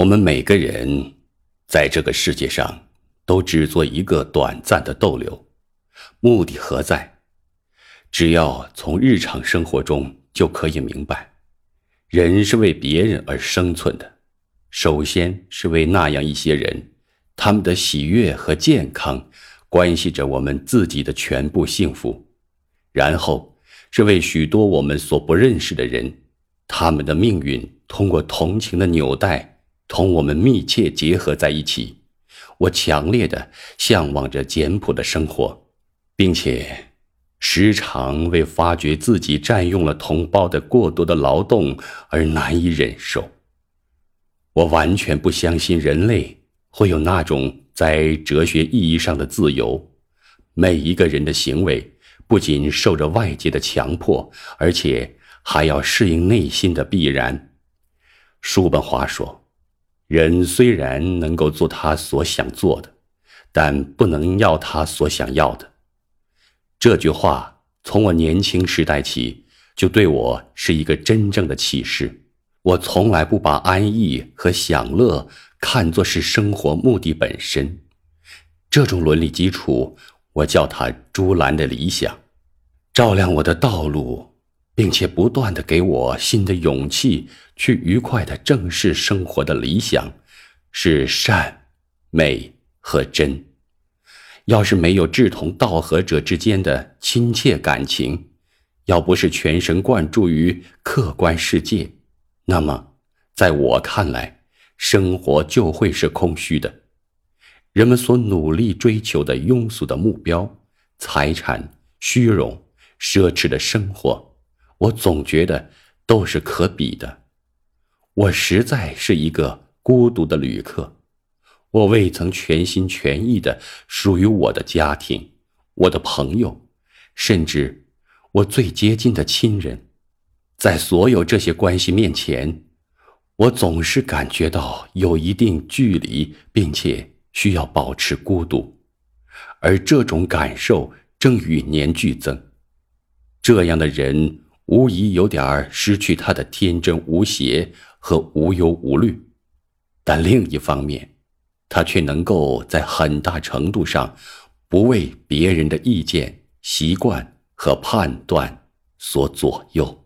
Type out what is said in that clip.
我们每个人在这个世界上都只做一个短暂的逗留，目的何在？只要从日常生活中就可以明白，人是为别人而生存的，首先是为那样一些人，他们的喜悦和健康关系着我们自己的全部幸福，然后是为许多我们所不认识的人，他们的命运通过同情的纽带同我们密切结合在一起。我强烈的向往着简朴的生活，并且。时常为发觉自己占用了同胞的过多的劳动而难以忍受。我完全不相信人类会有那种在哲学意义上的自由。每一个人的行为不仅受着外界的强迫，而且还要适应内心的必然。叔本华说：“人虽然能够做他所想做的，但不能要他所想要的。”这句话从我年轻时代起就对我是一个真正的启示。我从来不把安逸和享乐看作是生活目的本身。这种伦理基础，我叫它“朱兰的理想”，照亮我的道路，并且不断的给我新的勇气去愉快的正视生活的理想，是善、美和真。要是没有志同道合者之间的亲切感情，要不是全神贯注于客观世界，那么，在我看来，生活就会是空虚的。人们所努力追求的庸俗的目标、财产、虚荣、奢侈的生活，我总觉得都是可比的。我实在是一个孤独的旅客。我未曾全心全意的属于我的家庭、我的朋友，甚至我最接近的亲人，在所有这些关系面前，我总是感觉到有一定距离，并且需要保持孤独，而这种感受正与年俱增。这样的人无疑有点儿失去他的天真无邪和无忧无虑，但另一方面，他却能够在很大程度上不为别人的意见、习惯和判断所左右。